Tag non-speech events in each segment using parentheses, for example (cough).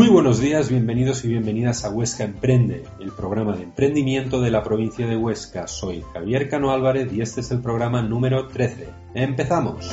Muy buenos días, bienvenidos y bienvenidas a Huesca Emprende, el programa de emprendimiento de la provincia de Huesca. Soy Javier Cano Álvarez y este es el programa número 13. ¡Empezamos!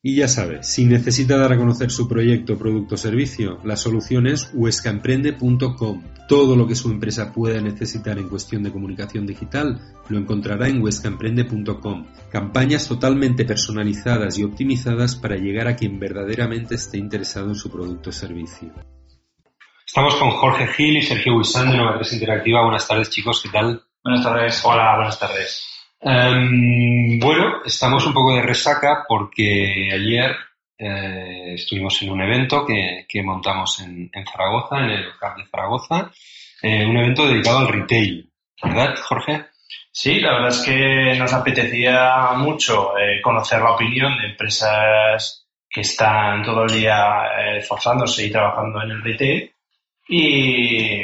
Y ya sabe, si necesita dar a conocer su proyecto, producto o servicio, la solución es huescaemprende.com. Todo lo que su empresa pueda necesitar en cuestión de comunicación digital lo encontrará en huescaemprende.com. Campañas totalmente personalizadas y optimizadas para llegar a quien verdaderamente esté interesado en su producto o servicio. Estamos con Jorge Gil y Sergio Huizán de Nueva Interactiva. Buenas tardes, chicos, ¿qué tal? Buenas tardes. Hola, buenas tardes. Em, bueno, estamos un poco de resaca porque ayer eh, estuvimos en un evento que, montamos en, Zaragoza, en el Hub de Zaragoza, eh, un evento dedicado al retail, ¿verdad, Jorge? Sí, la verdad es que nos apetecía mucho eh, conocer la opinión de empresas que están todo el día esforzándose y trabajando en el retail y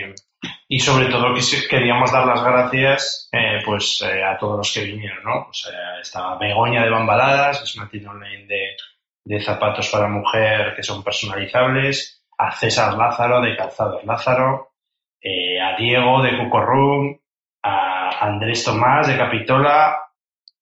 y sobre todo queríamos dar las gracias eh, pues eh, a todos los que vinieron, ¿no? Pues, eh, Begoña de Bambaladas, es una tienda de, de, zapatos para mujer que son personalizables, a César Lázaro de Calzados Lázaro, a Diego de Cucorrum, a Andrés Tomás de Capitola,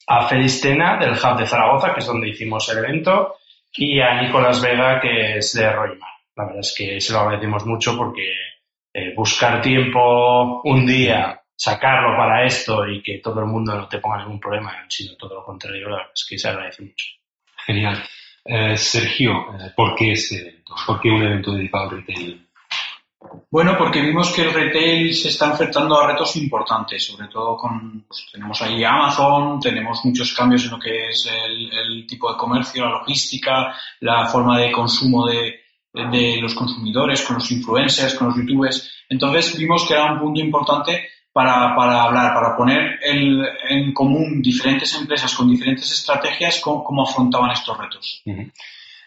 a Felistena del Hub de Zaragoza, que es donde hicimos el evento, y a Nicolás Vega, que es de Roimar. La verdad es que se lo agradecemos mucho porque eh, buscar tiempo un día, sacarlo para esto y que todo el mundo no te ponga ningún problema, sino todo lo contrario, la verdad es que se agradece mucho. Genial. Eh, Sergio, eh, ¿por qué ese evento? ¿Por qué un evento dedicado al retail? Bueno, porque vimos que el retail se está enfrentando a retos importantes, sobre todo con, pues, tenemos ahí Amazon, tenemos muchos cambios en lo que es el tipo de comercio, la logística, la forma de consumo de, de los consumidores, con los influencers, con los youtubers. Entonces vimos que era un punto importante para, para hablar, para poner en común diferentes empresas con diferentes estrategias cómo, afrontaban estos retos.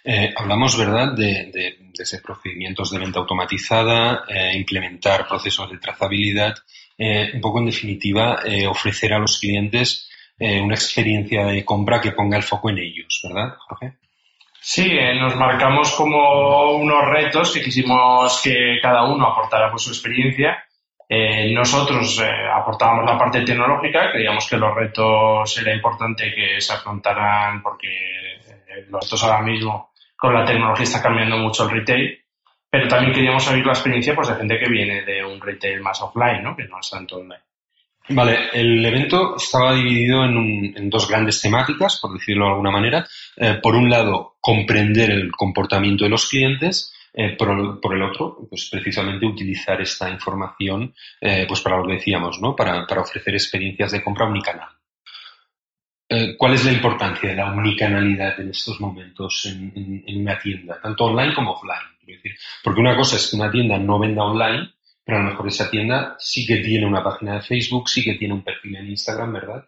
Eh, hablamos, ¿verdad?, de, de, procedimientos de venta automatizada, eh, implementar procesos de trazabilidad, eh, un poco en definitiva, ofrecer a los clientes una experiencia de compra que ponga el foco en ellos, ¿verdad, Jorge? Sí, eh, nos marcamos como unos retos que quisimos que cada uno aportara pues, su experiencia. Eh, nosotros eh, aportábamos la parte tecnológica, creíamos que los retos era importante que se afrontaran porque los retos ahora mismo con la tecnología está cambiando mucho el retail, pero también queríamos oír la experiencia pues, de gente que viene de un retail más offline, ¿no? que no es tanto online. Vale, el evento estaba dividido en, dos grandes temáticas, por decirlo de alguna manera. Eh, por un lado, comprender el comportamiento de los clientes, eh, por, el otro, pues precisamente utilizar esta información eh, pues para lo que decíamos, ¿no? Para, ofrecer experiencias de compra omnicanal. ¿Cuál es la importancia de la omnicanalidad en estos momentos en, en una tienda, tanto online como offline? Porque una cosa es que una tienda no venda online pero a lo mejor esa tienda sí que tiene una página de Facebook, sí que tiene un perfil en Instagram, ¿verdad?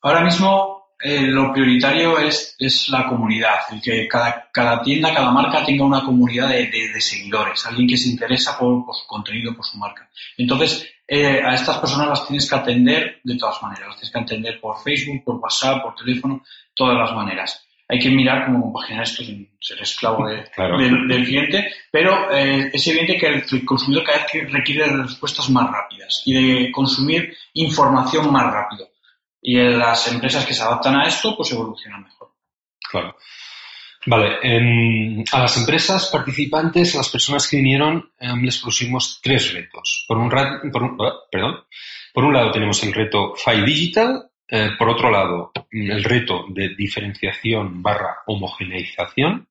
Ahora mismo eh, lo prioritario es, es, la comunidad, el que cada, cada, tienda, cada marca tenga una comunidad de, de, seguidores, alguien que se interesa por, su contenido, por su marca. Entonces, eh, a estas personas las tienes que atender de todas maneras, las tienes que atender por Facebook, por WhatsApp, por teléfono, todas las maneras hay que mirar cómo compaginar esto sin ser esclavo (laughs) del, cliente, pero eh, es evidente que el, consumidor cada vez requiere respuestas más rápidas y de consumir información más rápido. Y las empresas que se adaptan a esto, pues evolucionan mejor. Claro. Vale, a las empresas participantes, a las personas que vinieron, em, les pusimos tres retos. Por un, por un, ah, perdón, por un lado tenemos el reto Five Digital, eh, por otro lado, el reto de diferenciación barra homogeneización.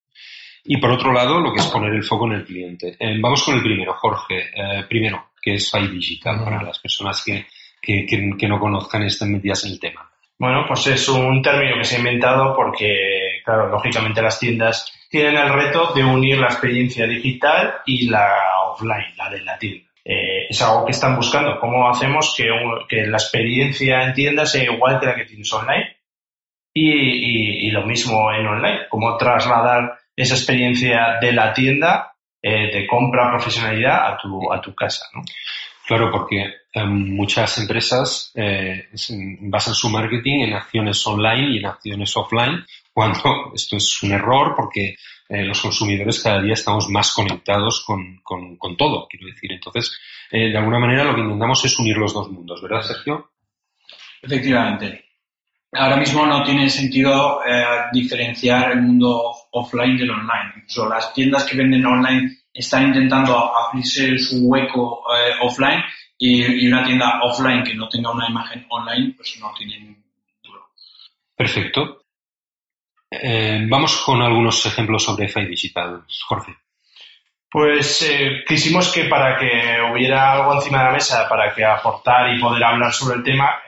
Y por otro lado, lo que es poner el foco en el cliente. Eh, vamos con el primero, Jorge. Eh, primero, que es Five Digital, para las personas que, que, no conozcan y estén metidas en el tema. Bueno, pues es un término que se ha inventado porque, claro, lógicamente las tiendas tienen el reto de unir la experiencia digital y la offline, la de la tienda. Eh, es algo que están buscando. ¿Cómo hacemos que, que, la experiencia en tienda sea igual que la que tienes online? Y, y, lo mismo en online. ¿Cómo trasladar esa experiencia de la tienda eh, de compra profesionalidad a tu, a tu casa? ¿no? Claro, porque muchas empresas eh, basan su marketing en acciones online y en acciones offline, cuando (laughs) esto es un error porque eh, los consumidores cada día estamos más conectados con, con, todo, quiero decir. Entonces, eh, de alguna manera lo que intentamos es unir los dos mundos, ¿verdad, Sergio? Efectivamente. Ahora mismo no tiene sentido diferenciar el mundo offline del online. Incluso las tiendas que venden online están intentando abrirse su hueco offline y, una tienda offline que no tenga una imagen online, pues no tiene duro. Perfecto. Eh, vamos con algunos ejemplos sobre FI Digital, Jorge. Pues eh, quisimos que para que hubiera algo encima de la mesa para que aportar y poder hablar sobre el tema,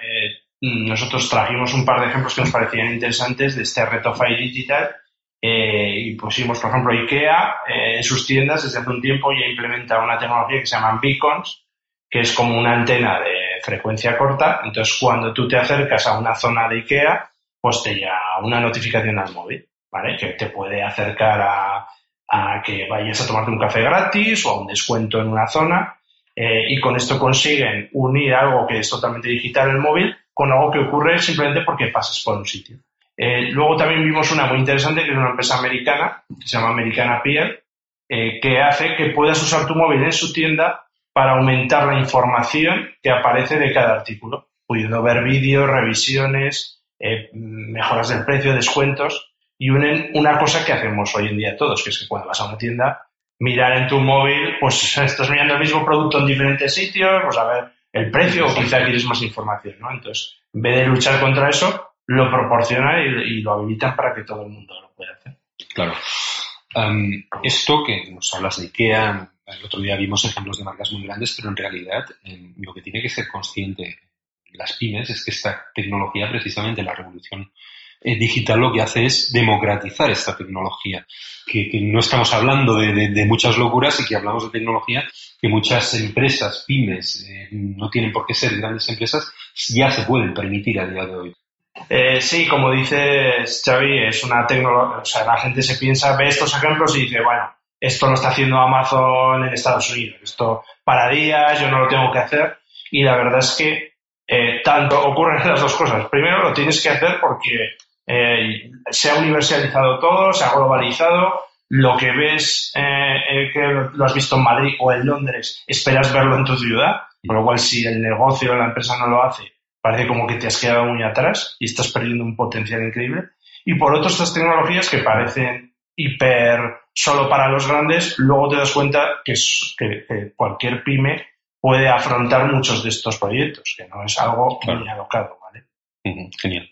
nosotros trajimos un par de ejemplos que nos parecían interesantes de este reto FI Digital eh, y pusimos, por ejemplo, IKEA eh, en sus tiendas desde hace un tiempo ya implementa una tecnología que se llama beacons, que es como una antena de frecuencia corta. Entonces, cuando tú te acercas a una zona de IKEA, pues te llega una notificación al móvil, ¿vale? Que te puede acercar a, que vayas a tomarte un café gratis o a un descuento en una zona. Eh, y con esto consiguen unir algo que es totalmente digital, el móvil, con algo que ocurre simplemente porque pasas por un sitio. Eh, luego también vimos una muy interesante que es una empresa americana, que se llama Americana Peer, eh, que hace que puedas usar tu móvil en su tienda para aumentar la información que aparece de cada artículo, pudiendo ver vídeos, revisiones, eh, mejoras del precio, descuentos, y unen una cosa que hacemos hoy en día todos, que es que cuando vas a una tienda, mirar en tu móvil, pues (laughs) estás mirando el mismo producto en diferentes sitios, pues a ver el precio o quizá quieres más información, ¿no? Entonces, en vez de luchar contra eso, lo proporciona y, lo habilitan para que todo el mundo lo pueda hacer. Claro. esto que nos hablas de IKEA, el otro día vimos ejemplos de marcas muy grandes, pero en realidad lo que tiene que ser consciente las pymes es que esta tecnología, precisamente la revolución eh, digital, lo que hace es democratizar esta tecnología. Que, no estamos hablando de, muchas locuras y que hablamos de tecnología que muchas empresas, pymes, eh, no tienen por qué ser grandes empresas, ya se pueden permitir a día de hoy. Eh, sí, como dices, Xavi, es una tecnología, o sea, la gente se piensa, ve estos ejemplos y dice, bueno, esto lo está haciendo Amazon en Estados Unidos, esto para días, yo no lo tengo que hacer. Y la verdad es que eh, tanto ocurren (laughs) las dos cosas. Primero, lo tienes que hacer porque eh, se ha universalizado todo, se ha globalizado. Lo que ves, que lo has visto en Madrid o en Londres, esperas verlo en tu ciudad. Con lo cual, si el negocio o la empresa no lo hace, parece como que te has quedado muy atrás y estás perdiendo un potencial increíble. Y por otro, estas tecnologías que parecen hiper solo para los grandes, luego te das cuenta que, cualquier pyme puede afrontar muchos de estos proyectos, que no es algo muy alocado, ¿vale? genial.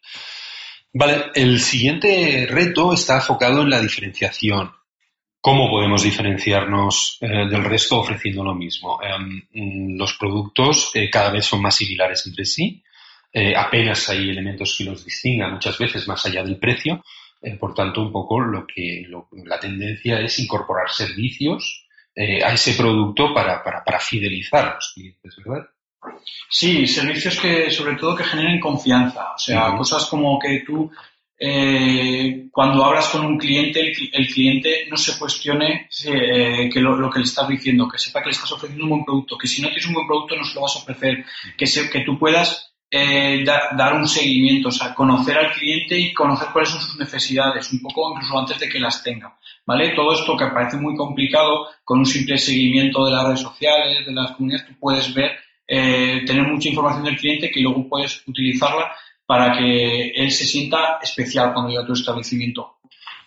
Vale, el siguiente reto está enfocado en la diferenciación. ¿Cómo podemos diferenciarnos eh, del resto ofreciendo lo mismo? Em, los productos eh, cada vez son más similares entre sí, eh, apenas hay elementos que los distingan muchas veces más allá del precio. Eh, por tanto, un poco lo que la tendencia es incorporar servicios eh, a ese producto para, para, fidelizar a los clientes, ¿verdad? Sí, servicios que sobre todo que generen confianza. O sea, cosas como que tú cuando hablas con un cliente, el, cliente no se cuestione que lo, que le estás diciendo, que sepa que le estás ofreciendo un buen producto, que si no tienes un buen producto no se lo vas a ofrecer, que, que tú puedas eh, dar un seguimiento, o sea, conocer al cliente y conocer cuáles son sus necesidades, un poco incluso antes de que las tenga, ¿vale? Todo esto que parece muy complicado, con un simple seguimiento de las redes sociales, de las comunidades, tú puedes ver, eh, tener mucha información del cliente que luego puedes utilizarla para que él se sienta especial cuando llega a tu establecimiento.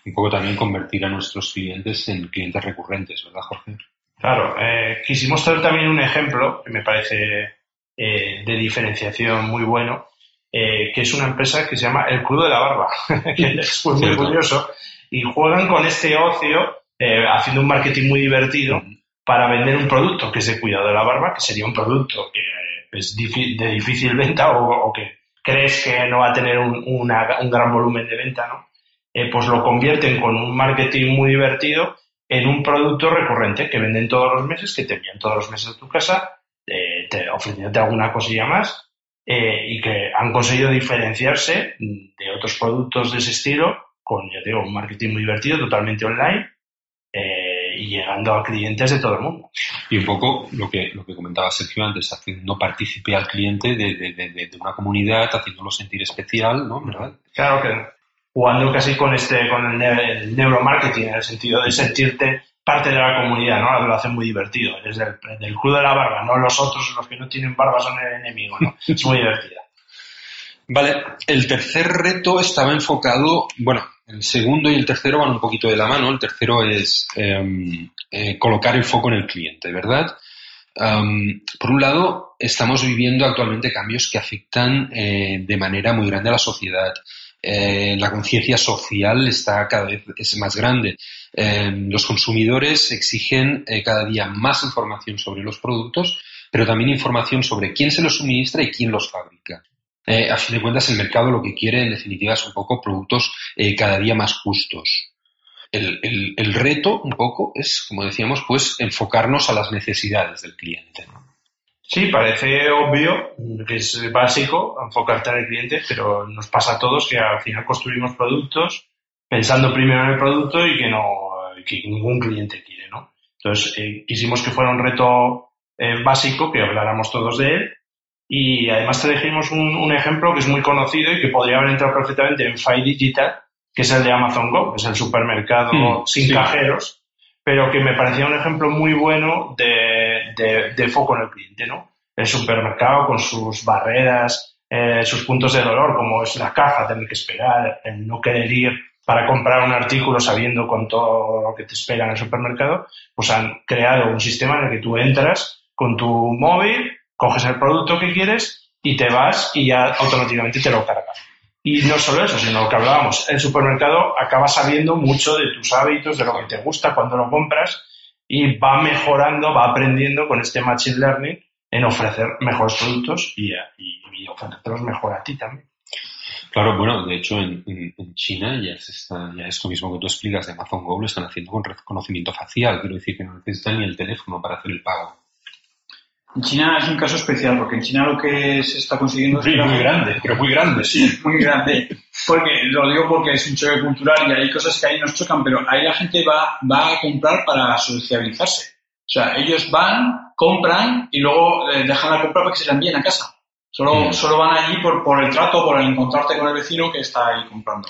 Un poco también convertir a nuestros clientes en clientes recurrentes, ¿verdad, Jorge? Claro, eh, quisimos traer también un ejemplo que me parece eh, de diferenciación muy bueno, eh, que es una empresa que se llama El Club de la Barba, (laughs) que es muy, curioso, y juegan con este ocio eh, haciendo un marketing muy divertido para vender un producto que es de cuidado de la barba, que sería un producto que es de difícil venta o, que crees que no va a tener un, un gran volumen de venta, ¿no? pues lo convierten con un marketing muy divertido en un producto recurrente que venden todos los meses, que te envían todos los meses a tu casa te, ofreciéndote alguna cosilla más eh, y que han conseguido diferenciarse de otros productos de ese estilo con, ya digo, un marketing muy divertido, totalmente online eh, y llegando a clientes de todo el mundo. Y un poco lo que, lo que comentaba Sergio antes, haciendo partícipe al cliente de, de, de, una comunidad, haciéndolo sentir especial, ¿no? ¿Verdad? Claro que jugando casi con este, con el, neuromarketing, en el sentido de sentirte parte de la comunidad, ¿no? Lo hace muy divertido. Eres del, del club de la barba, no los otros, los que no tienen barba son el enemigo, ¿no? (laughs) Es muy divertida. Vale, el tercer reto estaba enfocado, bueno, el segundo y el tercero van un poquito de la mano. El tercero es em, eh, colocar el foco en el cliente, ¿verdad? Em, por un lado, estamos viviendo actualmente cambios que afectan eh, de manera muy grande a la sociedad. Eh, la conciencia social está cada vez es más grande. Em, los consumidores exigen cada día más información sobre los productos, pero también información sobre quién se los suministra y quién los fabrica. Eh, a fin de cuentas el mercado lo que quiere en definitiva es un poco productos eh, cada día más justos. El, el, reto un poco es, como decíamos, pues enfocarnos a las necesidades del cliente. Sí, parece obvio, que es básico enfocarte en el cliente, pero nos pasa a todos que al final construimos productos pensando primero en el producto y que no que ningún cliente quiere, ¿no? Entonces eh, quisimos que fuera un reto básico, que habláramos todos de él y además te dijimos un, ejemplo que es muy conocido y que podría haber entrado perfectamente en File Digital, que es el de Amazon Go, que es el supermercado hmm, sin cajeros, pero que me parecía un ejemplo muy bueno de, de, foco en el cliente, ¿no? El supermercado con sus barreras, eh, sus puntos de dolor, como es la caja, tener que esperar, el no querer ir para comprar un artículo sabiendo con todo lo que te espera en el supermercado, pues han creado un sistema en el que tú entras con tu móvil, coges el producto que quieres y te vas y ya automáticamente te lo carga. Y no solo eso, sino lo que hablábamos, el supermercado acaba sabiendo mucho de tus hábitos, de lo que te gusta cuando lo compras y va mejorando, va aprendiendo con este Machine Learning en ofrecer mejores productos y, y, ofrecerlos mejor a ti también. Claro, bueno, de hecho en, China ya, está, ya esto mismo que tú explicas de Amazon Go lo están haciendo con reconocimiento facial, quiero decir que no necesitan ni el teléfono para hacer el pago. En China es un caso especial, porque en China lo que se está consiguiendo es... muy grande, pero muy grande. Sí, (laughs) muy grande. Porque, lo digo porque es un choque cultural y hay cosas que ahí nos chocan, pero ahí la gente va, va a comprar para sociabilizarse. O sea, ellos van, compran y luego eh, dejan la compra para que se la envíen a casa. Solo, mm. solo van allí por, por el trato, por el encontrarte con el vecino que está ahí comprando.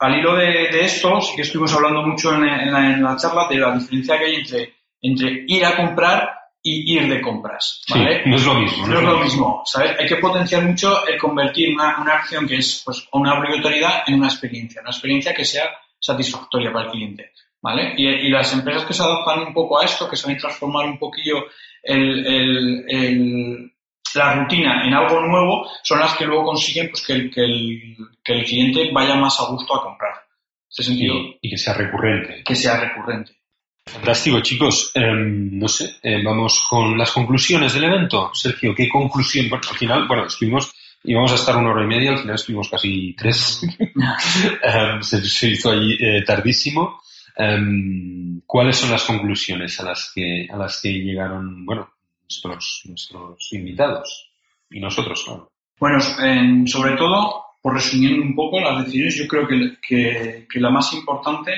Al hilo de, esto, sí que estuvimos hablando mucho en, en, la, charla de la diferencia que hay entre, entre ir a comprar y ir de compras, ¿vale? no es lo mismo. No, es lo mismo, ¿sabes? Hay que potenciar mucho el convertir una, una acción que es pues una obligatoriedad en una experiencia, una experiencia que sea satisfactoria para el cliente, ¿vale? Y, y las empresas que se adaptan un poco a esto, que saben transformar un poquillo el, el, el, la rutina en algo nuevo, son las que luego consiguen pues que el, que el, que el cliente vaya más a gusto a comprar. ¿Ese sentido? y que sea recurrente. Que sea recurrente. Fantástico, chicos. Em, no sé, eh, vamos con las conclusiones del evento. Sergio, ¿qué conclusión? Bueno, al final, bueno, estuvimos, íbamos a estar una hora y media, al final estuvimos casi tres. (laughs) Em, se, hizo ahí eh, tardísimo. Em, ¿Cuáles son las conclusiones a las que, a las que llegaron, bueno, nuestros, nuestros invitados? Y nosotros, claro. Bueno, sobre todo, por resumiendo un poco las decisiones, yo creo que, que, que la más importante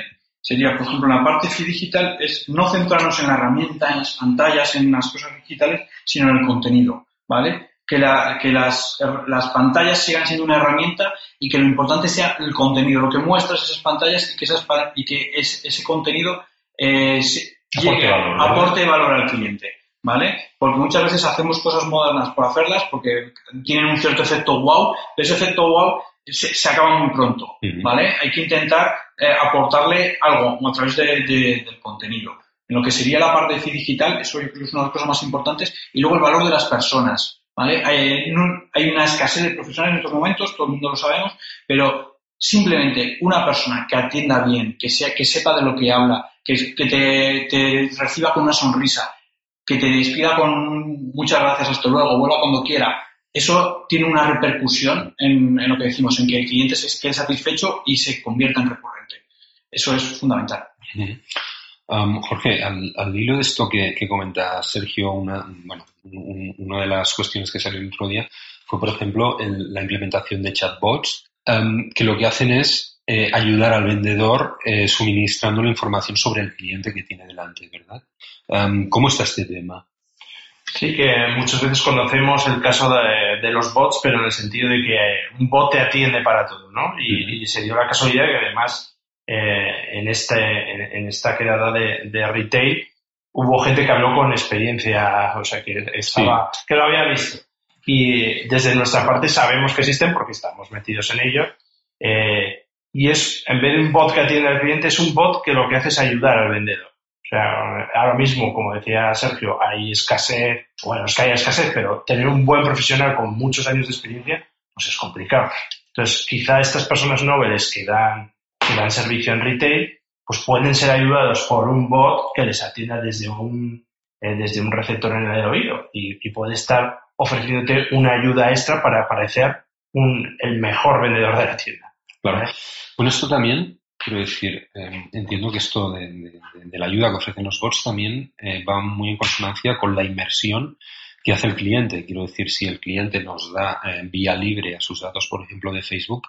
sería, por ejemplo, la parte digital es no centrarnos en la herramienta, en las pantallas, en las cosas digitales, sino en el contenido, ¿vale? Que, la, que las, las, pantallas sigan siendo una herramienta y que lo importante sea el contenido, lo que muestras esas pantallas y que, esas, y que ese contenido eh, llegue, valor, aporte valor al cliente, ¿vale? Porque muchas veces hacemos cosas modernas por hacerlas porque tienen un cierto efecto wow, pero ese efecto wow se, acaba muy pronto, ¿vale? Hay que intentar eh, aportarle algo a través de, del contenido. En lo que sería la parte de digital, eso yo creo que es una de las cosas más importantes. Y luego el valor de las personas, ¿vale? Hay, hay una escasez de profesionales en estos momentos, todo el mundo lo sabemos, pero simplemente una persona que atienda bien, que, sea, que sepa de lo que habla, que, que te, te, reciba con una sonrisa, que te despida con muchas gracias, hasta luego, vuelva cuando quiera, eso tiene una repercusión en, lo que decimos, en que el cliente se quede satisfecho y se convierta en recurrente. Eso es fundamental. Jorge, al, hilo de esto que, comenta Sergio, una, de las cuestiones que salió el otro día fue, por ejemplo, la implementación de chatbots, que lo que hacen es eh, ayudar al vendedor eh, suministrando la información sobre el cliente que tiene delante, ¿verdad? ¿Cómo está este tema? Sí, que muchas veces conocemos el caso de, los bots, pero en el sentido de que un bot te atiende para todo, ¿no? Y, se dio la casualidad que además eh, en, este, en, esta quedada de, retail hubo gente que habló con experiencia, o sea, que, estaba, que lo había visto. Y desde nuestra parte sabemos que existen porque estamos metidos en ello. Eh, y es, en vez de un bot que atiende al cliente, es un bot que lo que hace es ayudar al vendedor. O sea, ahora mismo, como decía Sergio, hay escasez, bueno, es que hay escasez, pero tener un buen profesional con muchos años de experiencia, pues es complicado. Entonces, quizá estas personas nobles que dan, que dan servicio en retail, pues pueden ser ayudados por un bot que les atienda desde un, eh, desde un receptor en el oído y, y, puede estar ofreciéndote una ayuda extra para parecer un, el mejor vendedor de la tienda. Claro. Bueno, esto también Quiero decir, em, entiendo que esto de, la ayuda que ofrecen los bots también eh, va muy en consonancia con la inmersión que hace el cliente. Quiero decir, si el cliente nos da eh, vía libre a sus datos, por ejemplo, de Facebook,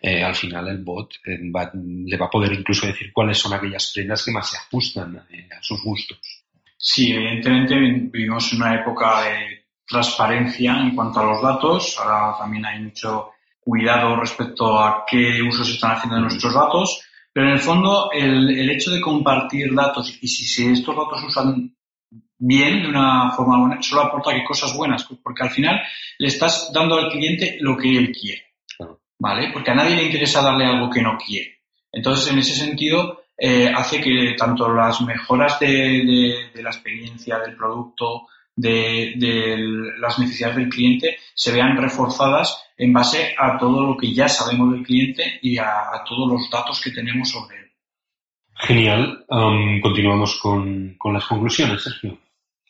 eh, al final el bot le va a poder incluso decir cuáles son aquellas prendas que más se ajustan a sus gustos. Sí, evidentemente vivimos en una época de transparencia en cuanto a los datos. Ahora también hay mucho cuidado respecto a qué usos se están haciendo de nuestros datos. Pero en el fondo, el, el hecho de compartir datos y si, si estos datos usan bien, de una forma buena, solo aporta que cosas buenas, porque al final le estás dando al cliente lo que él quiere. ¿Vale? Porque a nadie le interesa darle algo que no quiere. Entonces, en ese sentido, eh, hace que tanto las mejoras de, de, de la experiencia del producto, de, de, las necesidades del cliente se vean reforzadas en base a todo lo que ya sabemos del cliente y a, todos los datos que tenemos sobre él. Genial. continuamos con, con, las conclusiones, Sergio.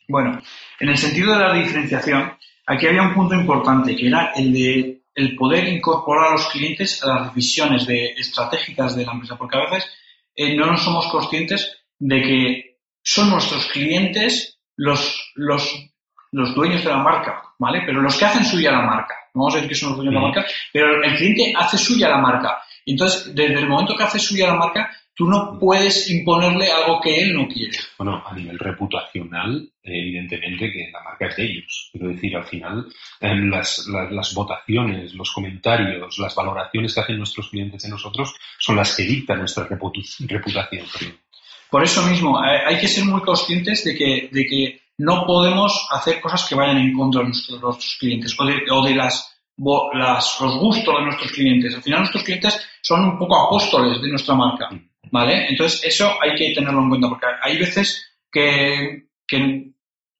Bueno, en el sentido de la diferenciación, aquí había un punto importante que era el de el poder incorporar a los clientes a las decisiones de, estratégicas de la empresa, porque a veces eh, no nos somos conscientes de que son nuestros clientes los, los, los dueños de la marca, ¿vale? Pero los que hacen suya la marca. No vamos a decir que son los dueños de la marca, pero el cliente hace suya la marca. Entonces, desde el momento que hace suya la marca, tú no puedes imponerle algo que él no quiere. Bueno, a nivel reputacional, evidentemente que la marca es de ellos. Quiero decir, al final, las, las, votaciones, los comentarios, las valoraciones que hacen nuestros clientes de nosotros son las que dictan nuestra reputación. Por eso mismo, hay que ser muy conscientes de que, de que no podemos hacer cosas que vayan en contra de nuestros clientes o de, las, las, los gustos de nuestros clientes. Al final nuestros clientes son un poco apóstoles de nuestra marca, ¿vale? Entonces eso hay que tenerlo en cuenta porque hay veces que, que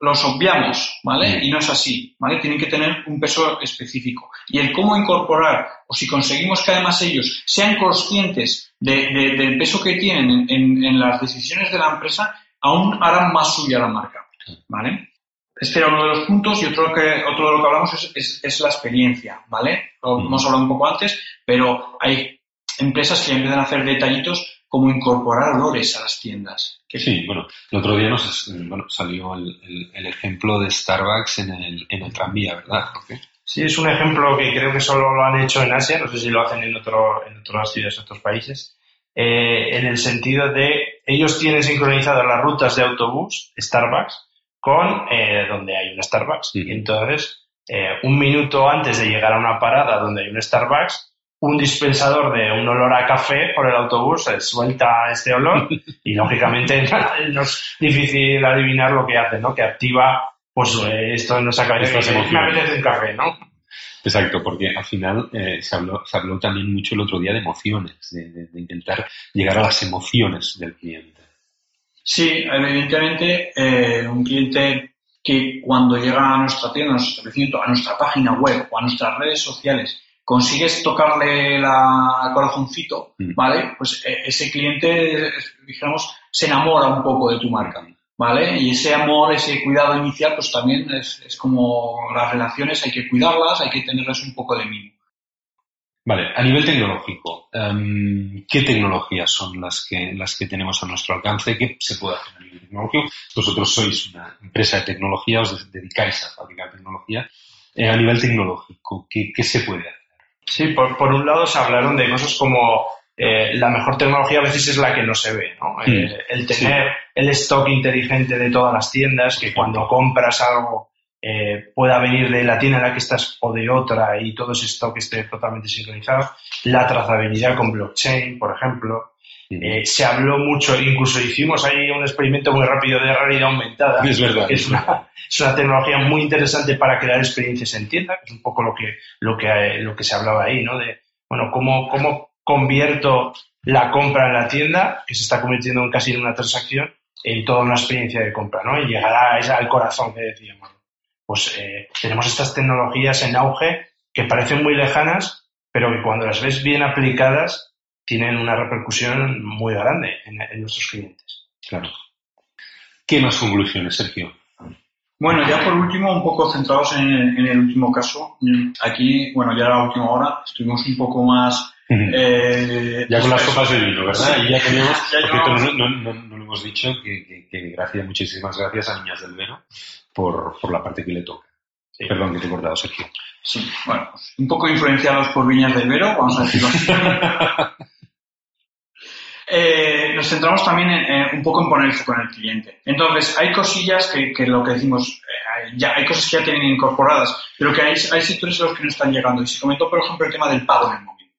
los obviamos, ¿vale? Y no es así, ¿vale? Tienen que tener un peso específico. Y el cómo incorporar, o si conseguimos que además ellos sean conscientes del peso que tienen en, las decisiones de la empresa, aún harán más suya la marca, ¿vale? Este era uno de los puntos y otro, que, otro de lo que hablamos es, la experiencia, ¿vale? Lo mm. hemos hablado un poco antes, pero hay empresas que empiezan a hacer detallitos como incorporar olores a las tiendas. Sí, bueno, el otro día nos bueno, salió el, el, ejemplo de Starbucks en el, en el tranvía, ¿verdad, Sí, es un ejemplo que creo que solo lo han hecho en Asia, no sé si lo hacen en, otro, en otras ciudades, en otros países, eh, en el sentido de ellos tienen sincronizadas las rutas de autobús, Starbucks, con eh, donde hay un Starbucks. Y entonces, eh, un minuto antes de llegar a una parada donde hay un Starbucks, un dispensador de un olor a café por el autobús, se suelta este olor (laughs) y lógicamente (laughs) no es difícil adivinar lo que hace, ¿no? Que activa, pues eh, esto en nuestra cabeza, me apetece un café, ¿no? Exacto, porque al final eh, se, habló, se habló también mucho el otro día de emociones, de, intentar llegar a las emociones del cliente. Sí, evidentemente eh, un cliente que cuando llega a nuestra tienda, a nuestro establecimiento, a nuestra página web o a nuestras redes sociales consigues tocarle la, el corazoncito, mm. ¿vale? Pues eh, ese cliente, dijéramos, se enamora un poco de tu marca, ¿vale? Y ese amor, ese cuidado inicial, pues también es, es como las relaciones, hay que cuidarlas, hay que tenerles un poco de mimo. Vale, a nivel tecnológico, em, ¿qué tecnologías son las que, las que tenemos a nuestro alcance? ¿Qué se puede hacer a nivel tecnológico? Vosotros sois una empresa de tecnología, os dedicáis a fabricar tecnología. Eh, a nivel tecnológico, ¿qué, ¿qué, se puede hacer? Sí, por, por, un lado se hablaron de cosas como eh, la mejor tecnología a veces es la que no se ve, ¿no? Mm. Eh, el tener el stock inteligente de todas las tiendas, que cuando compras algo eh, pueda venir de la tienda en la que estás o de otra y todo ese stock esté totalmente sincronizado. La trazabilidad con blockchain, por ejemplo. Eh, se habló mucho, incluso hicimos ahí un experimento muy rápido de realidad aumentada. Es verdad. que es una, es una tecnología muy interesante para crear experiencias en tienda, que es un poco lo que, lo que, eh, lo que se hablaba ahí, ¿no? De, bueno, cómo, cómo convierto la compra en la tienda, que se está convirtiendo en casi en una transacción, en toda una experiencia de compra, ¿no? Y llegará al corazón que decíamos. Pues eh, tenemos estas tecnologías en auge que parecen muy lejanas, pero que cuando las ves bien aplicadas tienen una repercusión muy grande en, en nuestros clientes. Claro. ¿Qué más conclusiones, Sergio? Bueno, ya por último, un poco centrados en, el- en el último caso. Aquí, bueno, ya a la última hora estuvimos un poco más... eh, Ya con las copas de vino, ¿verdad? Sí. Y ya teníamos, Ya no, no, no, hemos dicho, que, que, que gracias, muchísimas gracias a Niñas del Vero por, por la parte que le toca. Perdón que te he cortado, Sergio. Sí, bueno, un poco influenciados por Viñas del Vero, vamos a decirlo así. (laughs) Eh, nos centramos también en, en un poco en poner el foco en el cliente. Entonces, hay cosillas que, que lo que decimos, eh, hay- ya hay cosas que ya tienen incorporadas, pero que hay, hay sectores a los que no están llegando. Y se comentó, por ejemplo, el tema del pago en el móvil.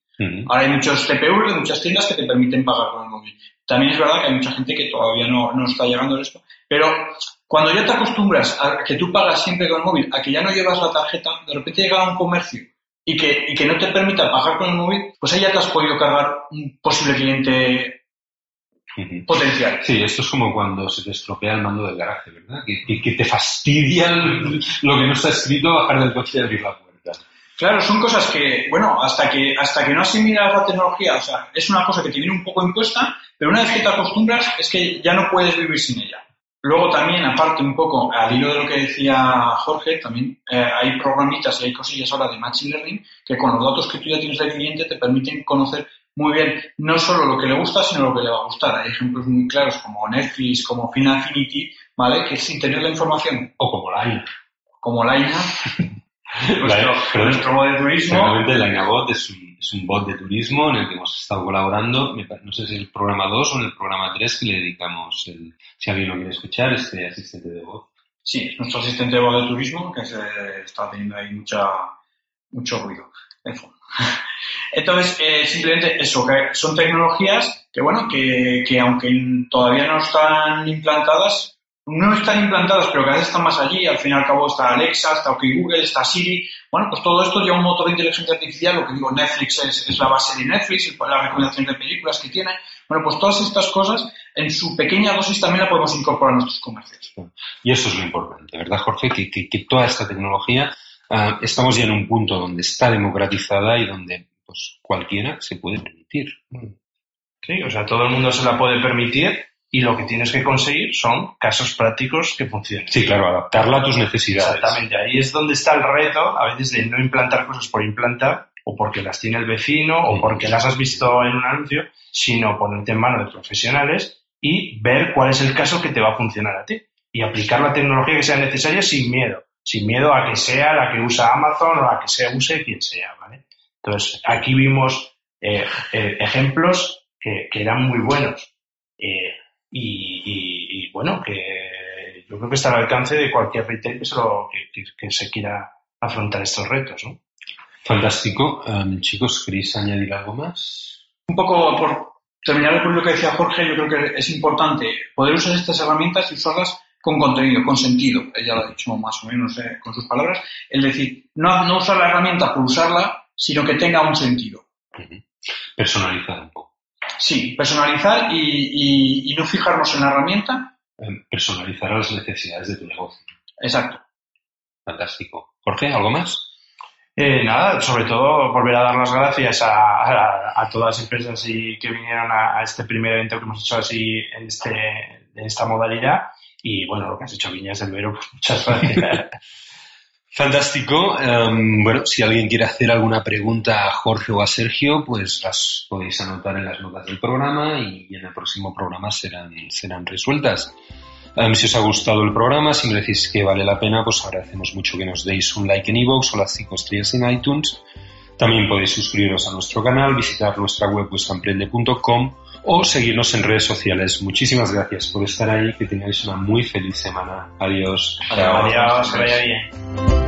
Ahora hay muchos de muchas tiendas que te permiten pagar con el móvil. También es verdad que hay mucha gente que todavía no, no está llegando a esto. Pero cuando ya te acostumbras a que tú pagas siempre con el móvil, a que ya no llevas la tarjeta, de repente llega a un comercio y que, y que no te permita pagar con el móvil, pues ahí ya te has podido cargar un posible cliente potencial. Sí, esto es como cuando se te estropea el mando del garaje, ¿verdad? Que, que- que te fastidia el- lo que no está escrito bajar del coche y abrir la puerta. Claro, son cosas que, bueno, hasta que, hasta que no asimilas la tecnología, o sea, es una cosa que te viene un poco impuesta, pero una vez que te acostumbras es que ya no puedes vivir sin ella. Luego también, aparte un poco, al hilo de lo que decía Jorge, también eh, hay programitas y hay cosillas ahora de Machine Learning que con los datos que tú ya tienes del cliente te permiten conocer muy bien no solo lo que le gusta, sino lo que le va a gustar. Hay ejemplos muy claros como Netflix, como Final Affinity, ¿vale? Que sin tener la información, O como Line. como Laina, (laughs) nuestro, perdón. nuestro bot de turismo, Exactamente, LineaBot es un, es un bot de turismo en el que hemos estado colaborando, no sé si en el programa 2 o en el programa 3 que le dedicamos, el, si alguien lo quiere escuchar, este asistente de voz. Sí, es nuestro asistente de voz de turismo que se está teniendo ahí mucha, mucho ruido de fondo. (laughs) Entonces, eh, simplemente eso, que son tecnologías que, bueno, que, que aunque todavía no están implantadas, no están implantadas, pero cada vez están más allí. Al fin y al cabo está Alexa, está OK Google, está Siri. Bueno, pues todo esto lleva un motor de inteligencia artificial. Lo que digo, Netflix es, es la base de Netflix, la recomendación de películas que tiene. Bueno, pues todas estas cosas, en su pequeña dosis también la podemos incorporar a nuestros comercios. Y eso es lo importante, ¿verdad, Jorge? Que, que, que toda esta tecnología, ah, estamos ya en un punto donde está democratizada y donde pues cualquiera se puede permitir. Sí, o sea, todo el mundo se la puede permitir y lo que tienes que conseguir son casos prácticos que funcionen. Sí, claro, adaptarla a tus necesidades. Exactamente, ahí es donde está el reto, a veces de no implantar cosas por implantar, o porque las tiene el vecino, o Sí. porque las has visto en un anuncio, sino ponerte en manos de profesionales y ver cuál es el caso que te va a funcionar a ti. Y aplicar la tecnología que sea necesaria sin miedo, sin miedo a que sea la que usa Amazon o la que sea use quien sea, ¿vale? Entonces, aquí vimos eh, eh, ejemplos que, que eran muy buenos. Eh, y, y- y, bueno, que yo creo que está al alcance de cualquier retail que se, lo- que, que- que se quiera afrontar estos retos, ¿no? Fantástico. Em, chicos, ¿queréis añadir algo más? Un poco por terminar con lo que decía Jorge, yo creo que es importante poder usar estas herramientas y usarlas con contenido, con sentido. Ella lo ha dicho más o menos eh, con sus palabras. Es decir, no, no usar la herramienta por usarla, sino que tenga un sentido. Personalizar un poco. Sí, personalizar y, y- y no fijarnos en la herramienta. Em, personalizar a las necesidades de tu negocio. Exacto. Fantástico. Jorge, ¿algo más? Eh, nada, sobre todo volver a dar las gracias a, a- a todas las empresas y que vinieron a, a este primer evento que hemos hecho así en, este, en esta modalidad. Y bueno, lo que has hecho Viñas del Vero, pues muchas gracias. (laughs) Fantástico. Em, bueno, si alguien quiere hacer alguna pregunta a Jorge o a Sergio, pues las podéis anotar en las notas del programa y en el próximo programa serán, serán resueltas. Em, si os ha gustado el programa, si me decís que vale la pena, pues agradecemos mucho que nos deis un like en iVoox o las 5 estrellas en iTunes. También podéis suscribiros a nuestro canal, visitar nuestra web vuestraemprende.com o seguirnos en redes sociales. Muchísimas gracias por estar ahí, que tengáis una muy feliz semana. Adiós. Adiós, bien.